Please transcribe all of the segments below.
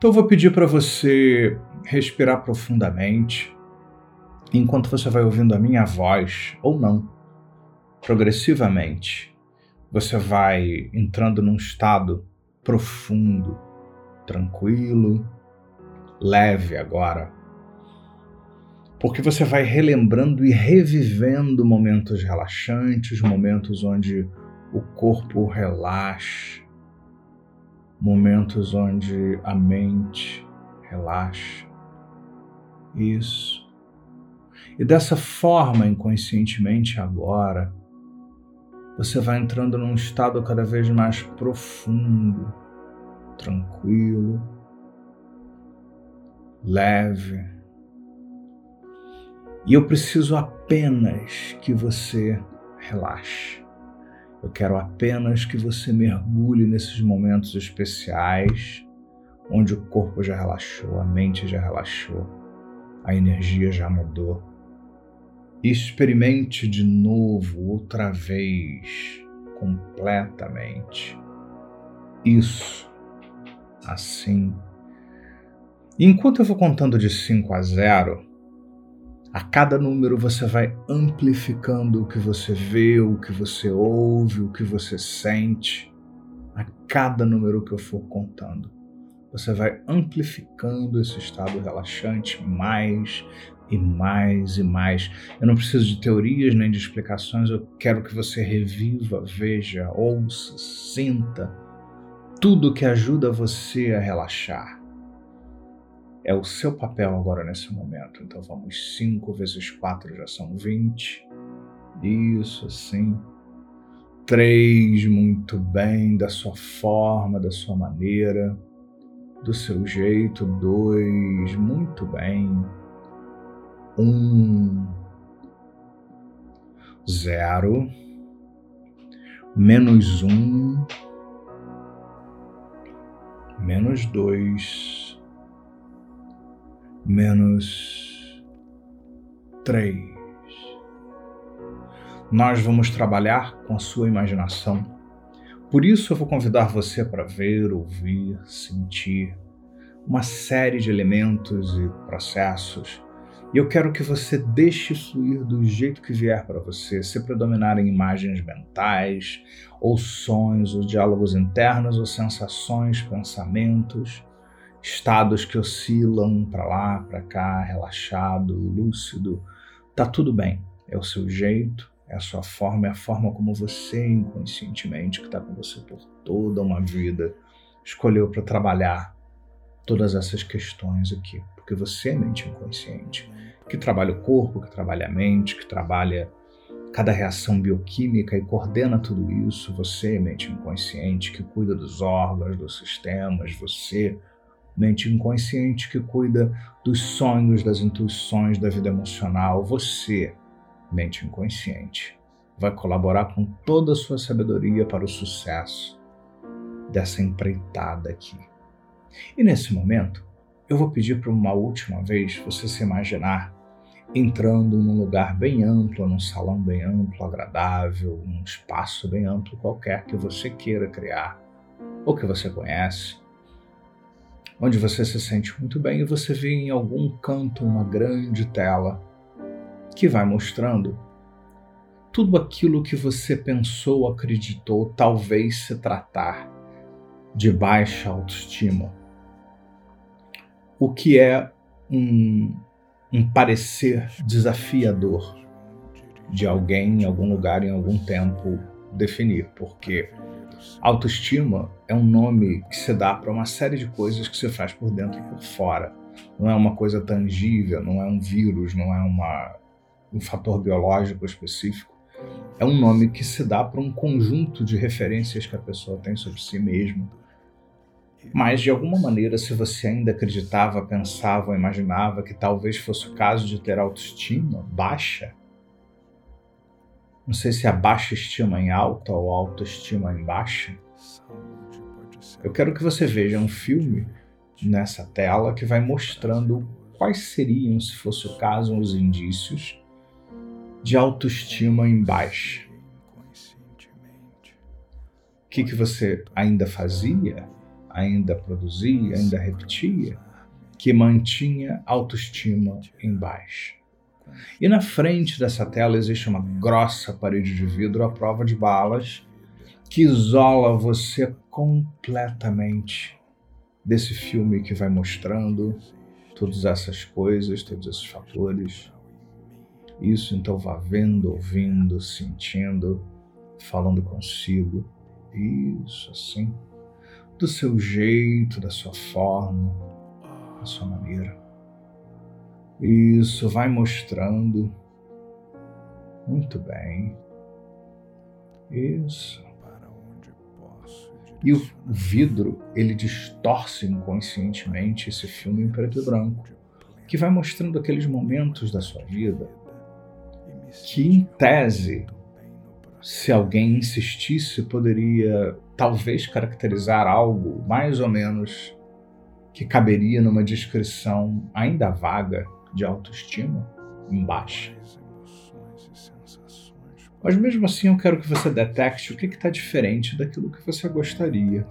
Então eu vou pedir para você respirar profundamente, enquanto você vai ouvindo a minha voz, ou não, progressivamente, você vai entrando num estado profundo, tranquilo, leve agora. Porque você vai relembrando e revivendo momentos relaxantes, momentos onde o corpo relaxa, momentos onde a mente relaxa. Isso. E dessa forma, inconscientemente agora, você vai entrando num estado cada vez mais profundo, tranquilo, leve. E eu preciso apenas que você relaxe. Eu quero apenas que você mergulhe nesses momentos especiais onde o corpo já relaxou, a mente já relaxou, a energia já mudou. Experimente de novo, outra vez, completamente. Isso, assim. E enquanto eu vou contando de 5 a 0, a cada número você vai amplificando o que você vê, o que você ouve, o que você sente. A cada número que eu for contando, você vai amplificando esse estado relaxante mais e mais e mais. Eu não preciso de teorias nem de explicações, eu quero que você reviva, veja, ouça, sinta tudo que ajuda você a relaxar é o seu papel agora nesse momento. Então vamos 5 vezes 4 já são 20. Isso, assim. 3, muito bem, da sua forma, da sua maneira, do seu jeito. 2, muito bem. 1, um, 0, menos 1, um, menos 2 menos três. Nós vamos trabalhar com a sua imaginação. Por isso eu vou convidar você para ver, ouvir, sentir uma série de elementos e processos. E eu quero que você deixe fluir do jeito que vier para você, se predominarem imagens mentais, ou sonhos, ou diálogos internos, ou sensações, pensamentos estados que oscilam para lá, para cá, relaxado, lúcido. Tá tudo bem. É o seu jeito, é a sua forma, é a forma como você inconscientemente, que está com você por toda uma vida, escolheu para trabalhar todas essas questões aqui. Porque você é mente inconsciente, que trabalha o corpo, que trabalha a mente, que trabalha cada reação bioquímica e coordena tudo isso. Você é mente inconsciente, que cuida dos órgãos, dos sistemas, você mente inconsciente que cuida dos sonhos, das intuições, da vida emocional. Você, mente inconsciente, vai colaborar com toda a sua sabedoria para o sucesso dessa empreitada aqui. E nesse momento, eu vou pedir para uma última vez você se imaginar entrando num lugar bem amplo, num salão bem amplo, agradável, num espaço bem amplo qualquer que você queira criar ou que você conhece onde você se sente muito bem e você vê em algum canto uma grande tela que vai mostrando tudo aquilo que você pensou, acreditou, talvez se tratar de baixa autoestima. O que é um, um parecer desafiador de alguém em algum lugar, em algum tempo, definir, porque Autoestima é um nome que se dá para uma série de coisas que você faz por dentro e por fora. Não é uma coisa tangível, não é um vírus, não é uma, um fator biológico específico. É um nome que se dá para um conjunto de referências que a pessoa tem sobre si mesma. Mas, de alguma maneira, se você ainda acreditava, pensava, imaginava que talvez fosse o caso de ter autoestima baixa, não sei se é baixa estima em alta ou autoestima em baixa. Eu quero que você veja um filme nessa tela que vai mostrando quais seriam, se fosse o caso, os indícios de autoestima em baixa. O que, que você ainda fazia? ainda produzia, ainda repetia, que mantinha autoestima em baixa. E na frente dessa tela existe uma grossa parede de vidro à prova de balas que isola você completamente desse filme que vai mostrando todas essas coisas, todos esses fatores. Isso então vá vendo, ouvindo, sentindo, falando consigo. Isso assim, do seu jeito, da sua forma, da sua maneira. Isso vai mostrando. Muito bem. Isso. E o vidro, ele distorce inconscientemente esse filme em preto e branco, que vai mostrando aqueles momentos da sua vida que, em tese, se alguém insistisse, poderia talvez caracterizar algo mais ou menos que caberia numa descrição ainda vaga de autoestima baixa. Mas mesmo assim eu quero que você detecte o que está diferente daquilo que você gostaria.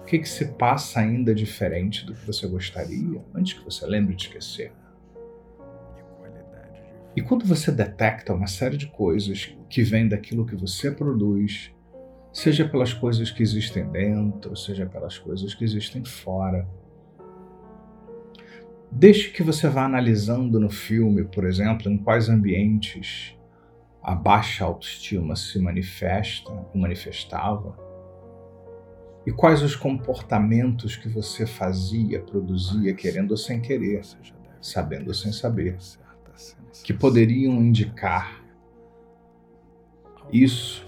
O que, que se passa ainda diferente do que você gostaria antes que você lembre de esquecer. E quando você detecta uma série de coisas que vêm daquilo que você produz, seja pelas coisas que existem dentro, seja pelas coisas que existem fora, deixe que você vá analisando no filme, por exemplo, em quais ambientes a baixa autoestima se manifesta ou manifestava, e quais os comportamentos que você fazia, produzia, querendo ou sem querer, sabendo ou sem saber que poderiam indicar isso,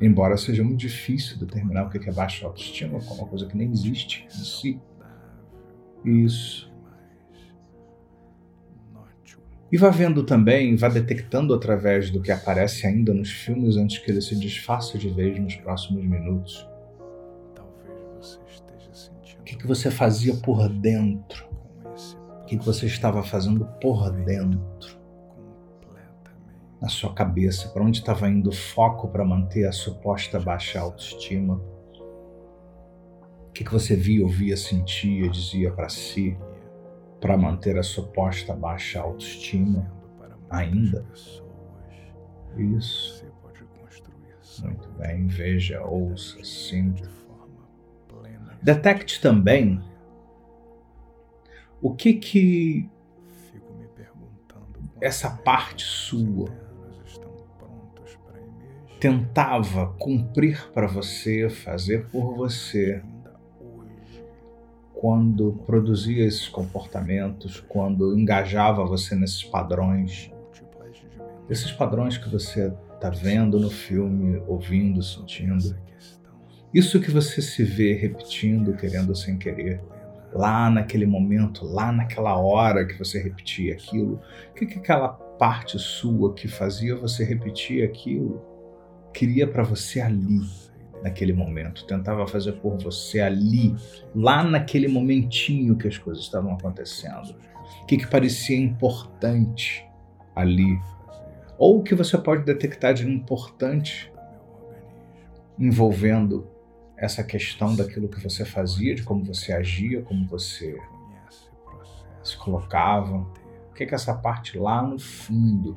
embora seja muito difícil determinar o que é baixa autoestima, como uma coisa que nem existe em si. Isso. E vá vendo também, vá detectando através do que aparece ainda nos filmes antes que ele se desfaça de vez nos próximos minutos. O que, que você fazia por dentro? O que, que você estava fazendo por dentro? na sua cabeça, para onde estava indo o foco para manter a suposta baixa autoestima. O que, que você via, ouvia, sentia, dizia para si para manter a suposta baixa autoestima ainda? Isso. Muito bem, veja, ouça, sinta. Detecte também o que que essa parte sua tentava cumprir para você, fazer por você, quando produzia esses comportamentos, quando engajava você nesses padrões, esses padrões que você está vendo no filme, ouvindo, sentindo, isso que você se vê repetindo, querendo sem querer, lá naquele momento, lá naquela hora que você repetia aquilo, o que, que aquela parte sua que fazia você repetir aquilo queria para você ali, naquele momento, tentava fazer por você ali, lá naquele momentinho que as coisas estavam acontecendo. O que, que parecia importante ali? Ou o que você pode detectar de importante envolvendo essa questão daquilo que você fazia, de como você agia, como você se colocava. O que, que essa parte lá no fundo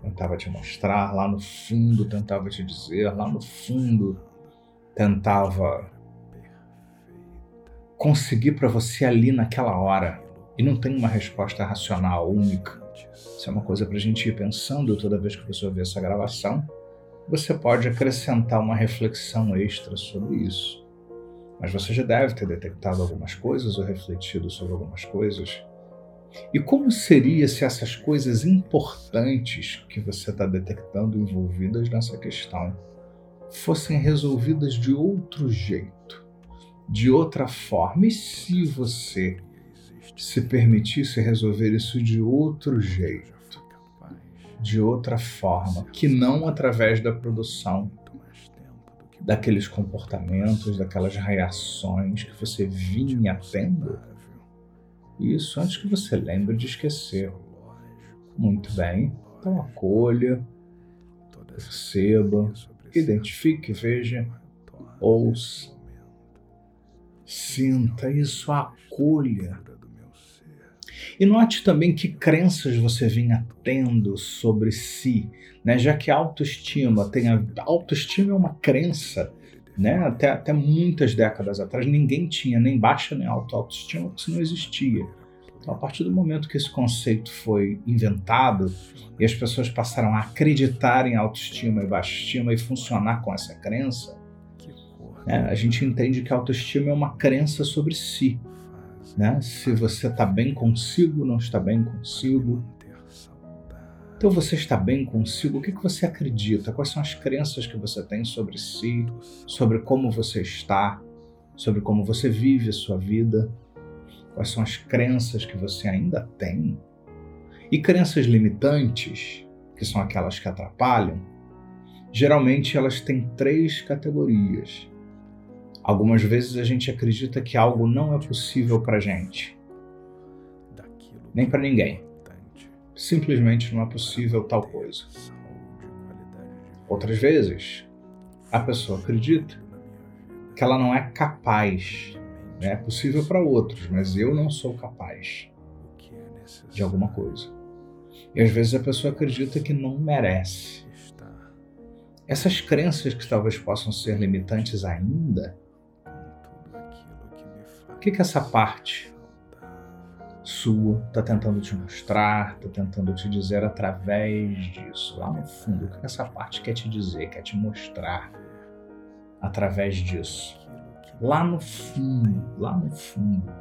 tentava te mostrar, lá no fundo tentava te dizer, lá no fundo tentava conseguir para você ali naquela hora. E não tem uma resposta racional única. Isso é uma coisa para a gente ir pensando toda vez que você ouvir essa gravação. Você pode acrescentar uma reflexão extra sobre isso. Mas você já deve ter detectado algumas coisas ou refletido sobre algumas coisas e como seria se essas coisas importantes que você está detectando envolvidas nessa questão fossem resolvidas de outro jeito, de outra forma? E se você se permitisse resolver isso de outro jeito, de outra forma, que não através da produção daqueles comportamentos, daquelas reações que você vinha tendo? Isso antes que você lembre de esquecer. Muito bem. Então acolha, perceba, identifique, veja, ouça, Sinta isso, acolha. E note também que crenças você vinha tendo sobre si, né? Já que a autoestima tem a autoestima é uma crença, né? Até, até muitas décadas atrás ninguém tinha nem baixa nem alta autoestima, porque isso não existia. Então, a partir do momento que esse conceito foi inventado e as pessoas passaram a acreditar em autoestima e baixa estima e funcionar com essa crença, né, a gente entende que a autoestima é uma crença sobre si. Né? Se você está bem consigo, não está bem consigo. Então você está bem consigo? O que, que você acredita? Quais são as crenças que você tem sobre si, sobre como você está, sobre como você vive a sua vida? Quais são as crenças que você ainda tem? E crenças limitantes, que são aquelas que atrapalham, geralmente elas têm três categorias. Algumas vezes a gente acredita que algo não é possível para gente, nem para ninguém. Simplesmente não é possível tal coisa. Outras vezes, a pessoa acredita que ela não é capaz é possível para outros, mas eu não sou capaz de alguma coisa. E às vezes a pessoa acredita que não merece. Essas crenças que talvez possam ser limitantes ainda, o que, que essa parte sua está tentando te mostrar, está tentando te dizer através disso, lá no fundo? O que essa parte quer te dizer, quer te mostrar através disso? Lá no fundo, lá no fundo.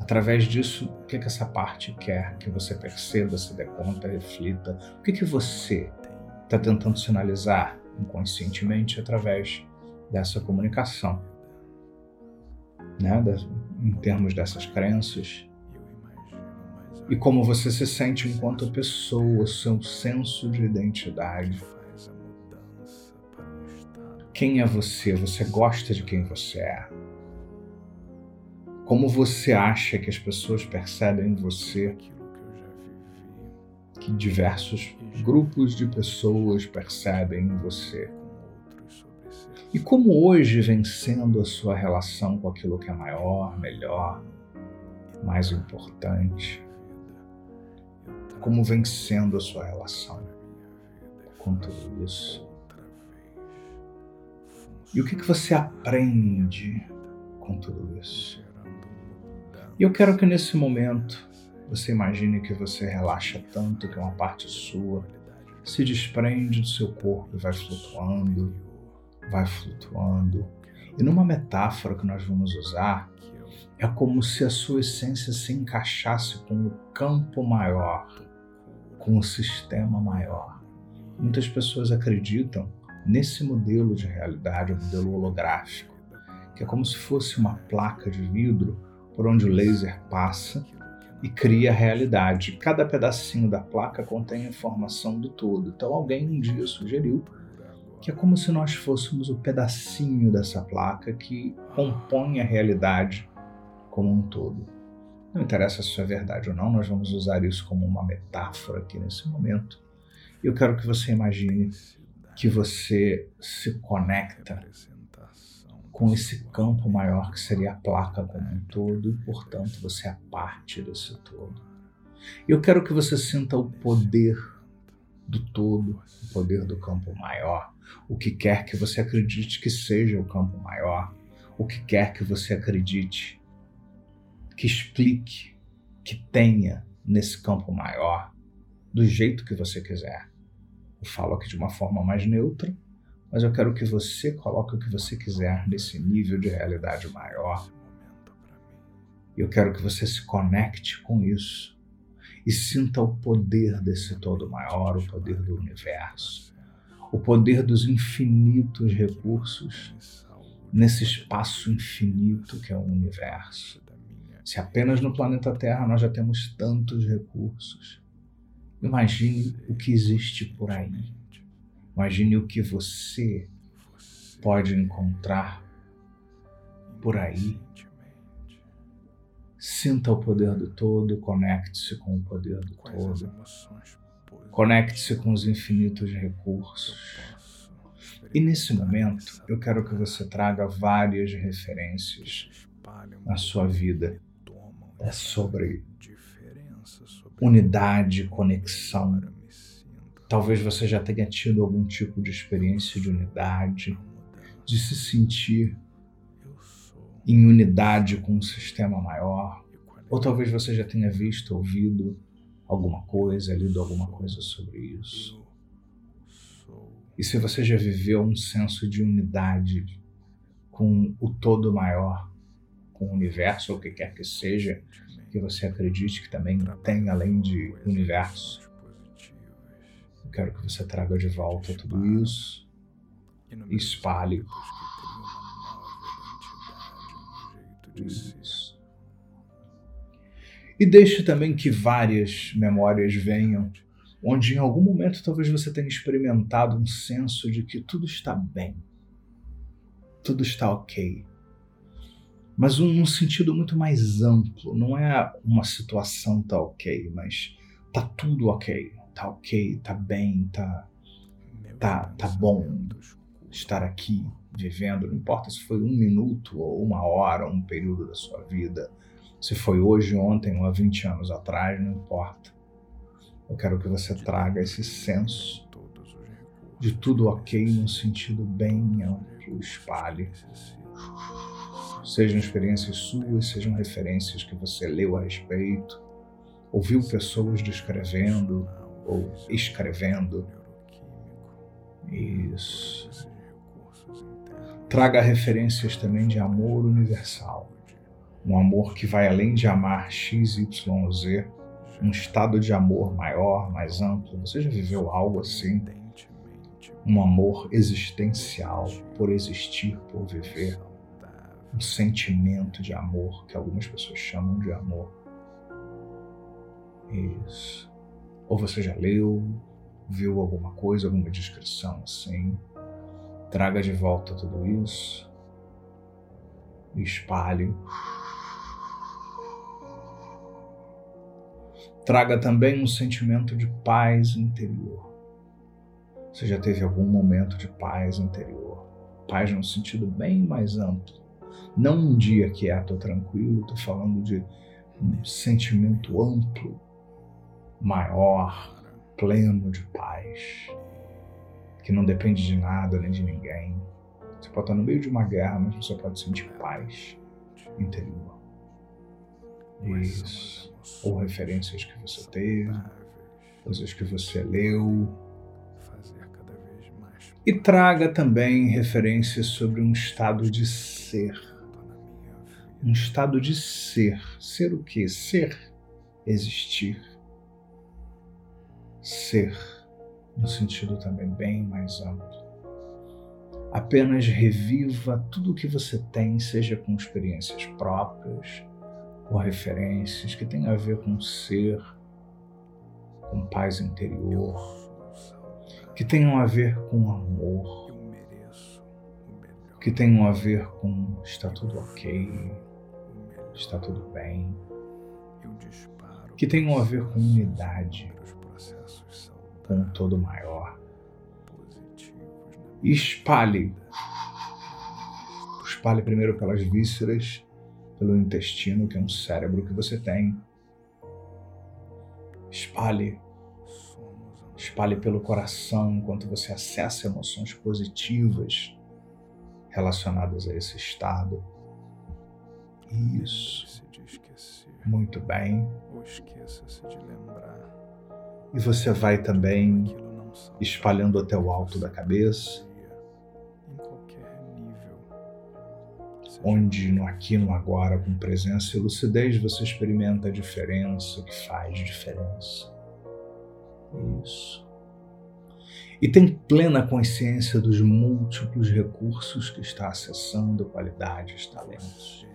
Através disso, o que, que essa parte quer que você perceba, se dê conta, reflita? O que, que você está tentando sinalizar inconscientemente através dessa comunicação? Né? Em termos dessas crenças. E como você se sente enquanto pessoa, seu senso de identidade quem é você? Você gosta de quem você é? Como você acha que as pessoas percebem você? Que diversos grupos de pessoas percebem você? E como hoje vem sendo a sua relação com aquilo que é maior, melhor, mais importante? Como vem sendo a sua relação com tudo isso? E o que, que você aprende com tudo isso? E eu quero que nesse momento você imagine que você relaxa tanto que uma parte sua se desprende do seu corpo e vai flutuando, vai flutuando. E numa metáfora que nós vamos usar, é como se a sua essência se encaixasse com o campo maior, com o sistema maior. Muitas pessoas acreditam nesse modelo de realidade, o modelo holográfico, que é como se fosse uma placa de vidro por onde o laser passa e cria a realidade. Cada pedacinho da placa contém informação do todo. Então alguém um dia sugeriu que é como se nós fôssemos o pedacinho dessa placa que compõe a realidade como um todo. Não interessa se isso é verdade ou não, nós vamos usar isso como uma metáfora aqui nesse momento. Eu quero que você imagine que você se conecta com esse campo maior que seria a placa como um todo e, portanto, você é parte desse todo. Eu quero que você sinta o poder do todo, o poder do campo maior, o que quer que você acredite que seja o campo maior, o que quer que você acredite, que explique, que tenha nesse campo maior, do jeito que você quiser. Falo aqui de uma forma mais neutra, mas eu quero que você coloque o que você quiser nesse nível de realidade maior. Eu quero que você se conecte com isso e sinta o poder desse todo maior, o poder do universo, o poder dos infinitos recursos nesse espaço infinito que é o universo. Se apenas no planeta Terra nós já temos tantos recursos, Imagine o que existe por aí. Imagine o que você pode encontrar por aí. Sinta o poder do todo, conecte-se com o poder do todo. Conecte-se com os infinitos recursos. E nesse momento, eu quero que você traga várias referências na sua vida é sobre unidade, conexão. Talvez você já tenha tido algum tipo de experiência de unidade, de se sentir em unidade com um sistema maior. Ou talvez você já tenha visto, ouvido alguma coisa, lido alguma coisa sobre isso. E se você já viveu um senso de unidade com o todo maior, com o universo, ou o que quer que seja, que você acredite que também tem além de universo. Eu quero que você traga de volta tudo isso e espalhe. Isso. E deixe também que várias memórias venham, onde em algum momento talvez você tenha experimentado um senso de que tudo está bem, tudo está ok mas num sentido muito mais amplo. Não é uma situação tá ok, mas tá tudo ok, tá ok, tá bem, tá tá tá bom estar aqui vivendo. Não importa se foi um minuto ou uma hora, um período da sua vida, se foi hoje, ontem ou há 20 anos atrás, não importa. Eu quero que você traga esse senso de tudo ok num sentido bem amplo, espalhe Sejam experiências suas, sejam referências que você leu a respeito, ouviu pessoas descrevendo ou escrevendo. Isso. Traga referências também de amor universal. Um amor que vai além de amar X, Y Z, um estado de amor maior, mais amplo. Você já viveu algo assim? Um amor existencial, por existir, por viver um sentimento de amor que algumas pessoas chamam de amor. Isso. Ou você já leu, viu alguma coisa, alguma descrição assim. Traga de volta tudo isso. Espalhe. Traga também um sentimento de paz interior. Você já teve algum momento de paz interior? Paz num sentido bem mais amplo não um dia quieto ou tranquilo, estou falando de um sentimento amplo, maior, pleno de paz, que não depende de nada nem de ninguém. Você pode estar no meio de uma guerra, mas você pode sentir paz interior. Isso. Ou referências que você teve, coisas que você leu. E traga também referências sobre um estado de ser um estado de ser. Ser o quê? Ser, existir. Ser, no sentido também bem mais amplo. Apenas reviva tudo o que você tem, seja com experiências próprias ou referências que tenham a ver com ser, com paz interior, que tenham a ver com amor, que tenham a ver com está tudo ok, está tudo bem, que tenham a ver com unidade, com um todo maior. E espalhe. Espalhe primeiro pelas vísceras, pelo intestino, que é um cérebro que você tem. Espalhe. Espalhe pelo coração enquanto você acessa emoções positivas relacionadas a esse estado isso. Muito bem. E você vai também espalhando até o alto da cabeça, onde no aqui, no agora, com presença e lucidez, você experimenta a diferença, o que faz diferença. Isso. E tem plena consciência dos múltiplos recursos que está acessando, qualidades, talentos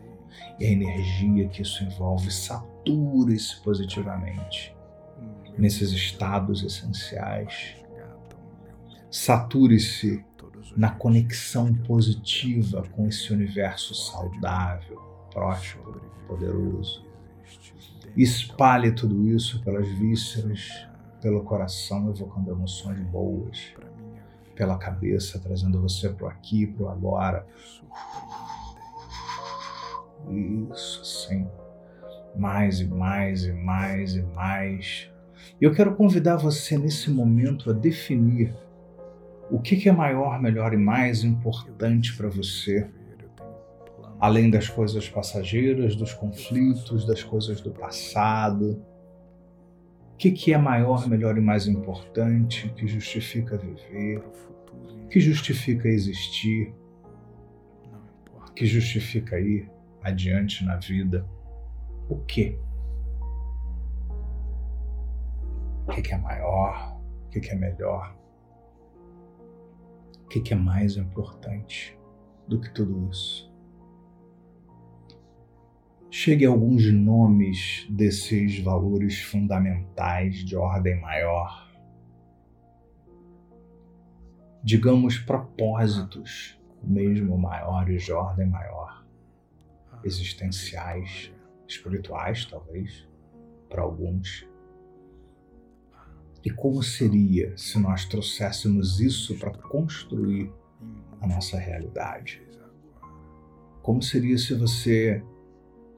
e a energia que isso envolve, sature-se positivamente nesses estados essenciais. Sature-se na conexão positiva com esse universo saudável, próspero, poderoso. Espalhe tudo isso pelas vísceras, pelo coração, evocando emoções boas, pela cabeça, trazendo você para o aqui, para o agora. Isso, sim. Mais e mais e mais e mais. Eu quero convidar você nesse momento a definir o que é maior, melhor e mais importante para você, além das coisas passageiras, dos conflitos, das coisas do passado. O que é maior, melhor e mais importante, que justifica viver, que justifica existir, que justifica ir adiante na vida? O que? O que é maior? O que é melhor? O que é mais importante do que tudo isso? Chegue a alguns nomes desses valores fundamentais de ordem maior. Digamos propósitos, mesmo maiores de ordem maior, existenciais, espirituais, talvez, para alguns e como seria se nós trouxéssemos isso para construir a nossa realidade? Como seria se você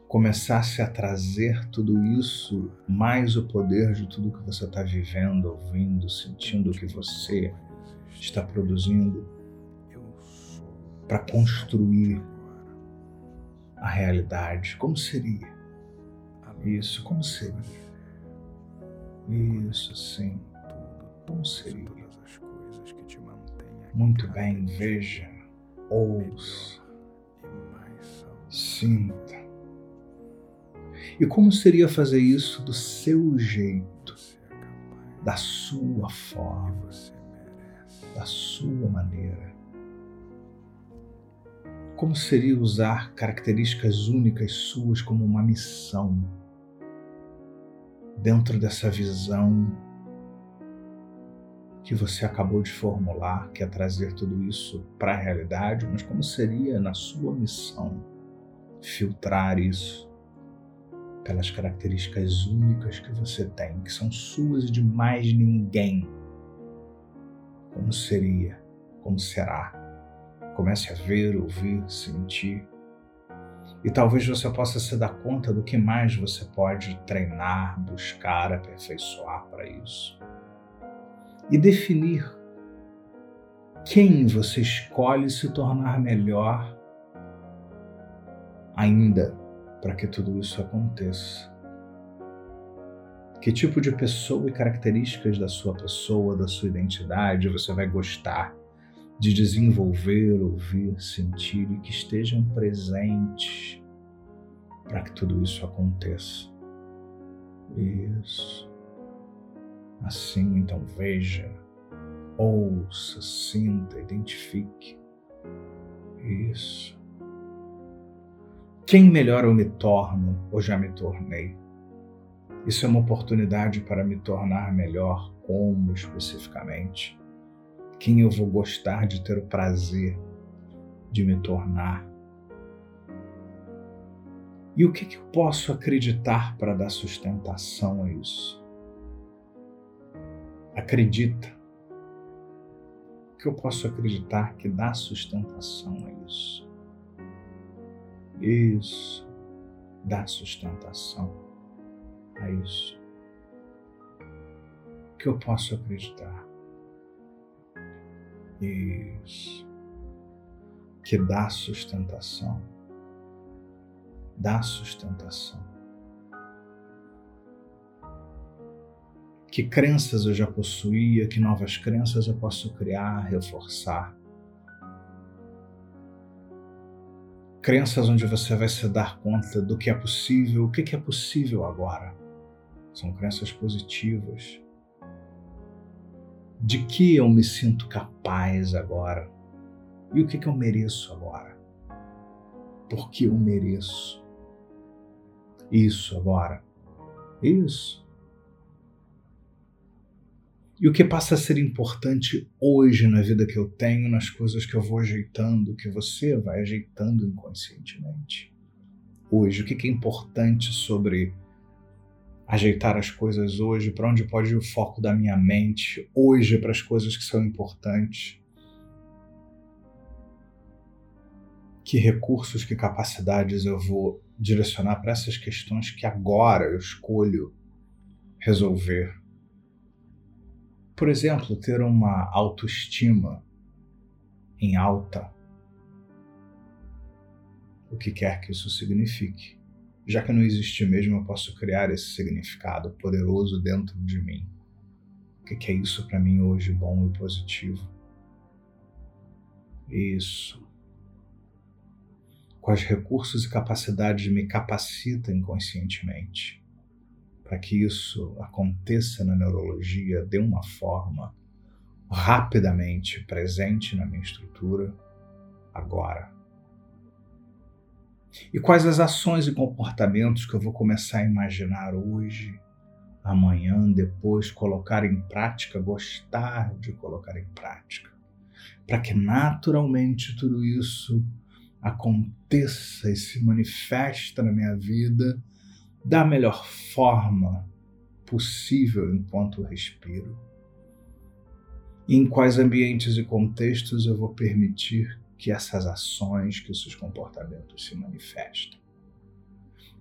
começasse a trazer tudo isso, mais o poder de tudo que você está vivendo, ouvindo, sentindo, que você está produzindo, para construir a realidade? Como seria? Isso, como seria? Isso, sim. Bom seria. Muito bem, veja, ouça, sinta. E como seria fazer isso do seu jeito, da sua forma, da sua maneira? Como seria usar características únicas suas como uma missão? dentro dessa visão que você acabou de formular, que é trazer tudo isso para a realidade, mas como seria na sua missão filtrar isso pelas características únicas que você tem, que são suas e de mais ninguém? Como seria? Como será? Comece a ver, ouvir, sentir e talvez você possa se dar conta do que mais você pode treinar, buscar, aperfeiçoar para isso. E definir quem você escolhe se tornar melhor ainda para que tudo isso aconteça. Que tipo de pessoa e características da sua pessoa, da sua identidade você vai gostar de desenvolver, ouvir, sentir e que estejam presentes para que tudo isso aconteça. Isso. Assim, então, veja, ouça, sinta, identifique. Isso. Quem melhor eu me torno ou já me tornei? Isso é uma oportunidade para me tornar melhor, como especificamente? Quem eu vou gostar de ter o prazer de me tornar. E o que, que eu posso acreditar para dar sustentação a isso? Acredita. O que eu posso acreditar que dá sustentação a isso? Isso. Dá sustentação a isso. O que eu posso acreditar? Isso. Que dá sustentação. Dá sustentação. Que crenças eu já possuía, que novas crenças eu posso criar, reforçar. Crenças onde você vai se dar conta do que é possível, o que é possível agora. São crenças positivas de que eu me sinto capaz agora e o que, que eu mereço agora. Porque eu mereço isso agora. Isso. E o que passa a ser importante hoje na vida que eu tenho, nas coisas que eu vou ajeitando, que você vai ajeitando inconscientemente. Hoje, o que é importante sobre ajeitar as coisas hoje, para onde pode ir o foco da minha mente hoje para as coisas que são importantes. Que recursos, que capacidades eu vou direcionar para essas questões que agora eu escolho resolver. Por exemplo, ter uma autoestima em alta, o que quer que isso signifique. Já que não existe mesmo, eu posso criar esse significado poderoso dentro de mim. O que é isso para mim hoje, bom e positivo? Isso. Quais recursos e capacidades me capacita inconscientemente para que isso aconteça na neurologia de uma forma rapidamente presente na minha estrutura agora? E quais as ações e comportamentos que eu vou começar a imaginar hoje, amanhã, depois, colocar em prática, gostar de colocar em prática, para que naturalmente tudo isso aconteça e se manifesta na minha vida da melhor forma possível enquanto respiro. E em quais ambientes e contextos eu vou permitir que essas ações, que esses comportamentos se manifestem.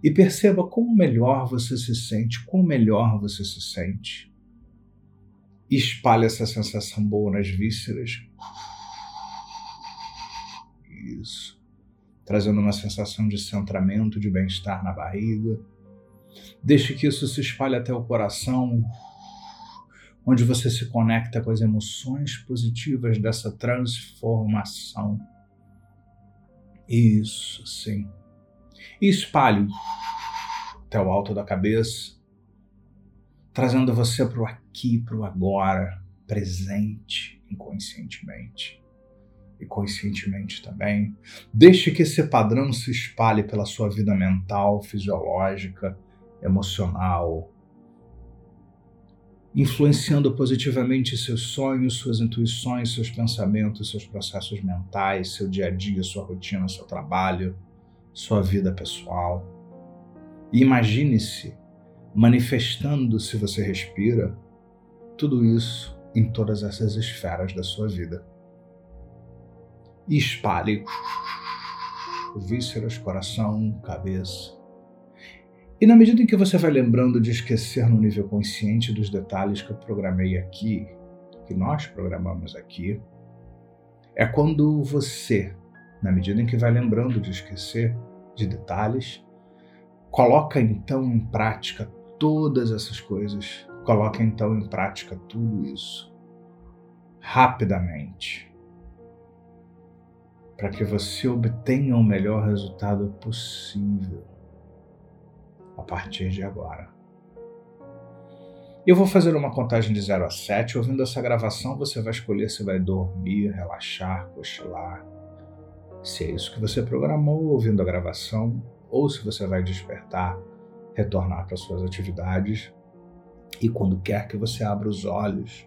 E perceba como melhor você se sente, quão melhor você se sente. E espalhe essa sensação boa nas vísceras. Isso. Trazendo uma sensação de centramento, de bem-estar na barriga. Deixe que isso se espalhe até o coração onde você se conecta com as emoções positivas dessa transformação. Isso, sim. E espalhe até o alto da cabeça, trazendo você para o aqui, para o agora, presente inconscientemente. E conscientemente também. Deixe que esse padrão se espalhe pela sua vida mental, fisiológica, emocional, influenciando positivamente seus sonhos, suas intuições, seus pensamentos, seus processos mentais, seu dia a dia, sua rotina, seu trabalho, sua vida pessoal. E imagine-se manifestando, se você respira, tudo isso em todas essas esferas da sua vida. E espalhe vísceras, coração, cabeça, e na medida em que você vai lembrando de esquecer no nível consciente dos detalhes que eu programei aqui, que nós programamos aqui, é quando você, na medida em que vai lembrando de esquecer de detalhes, coloca então em prática todas essas coisas, coloca então em prática tudo isso rapidamente, para que você obtenha o melhor resultado possível a partir de agora. Eu vou fazer uma contagem de 0 a 7. Ouvindo essa gravação, você vai escolher se vai dormir, relaxar, cochilar. Se é isso que você programou ouvindo a gravação, ou se você vai despertar, retornar para suas atividades. E quando quer que você abra os olhos,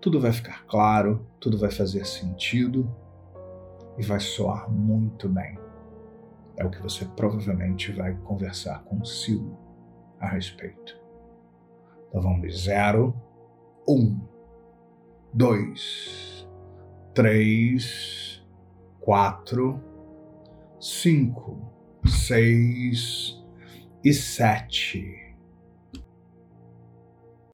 tudo vai ficar claro, tudo vai fazer sentido e vai soar muito bem é o que você provavelmente vai conversar consigo a respeito. Então vamos de zero, um, dois, três, quatro, cinco, seis e sete.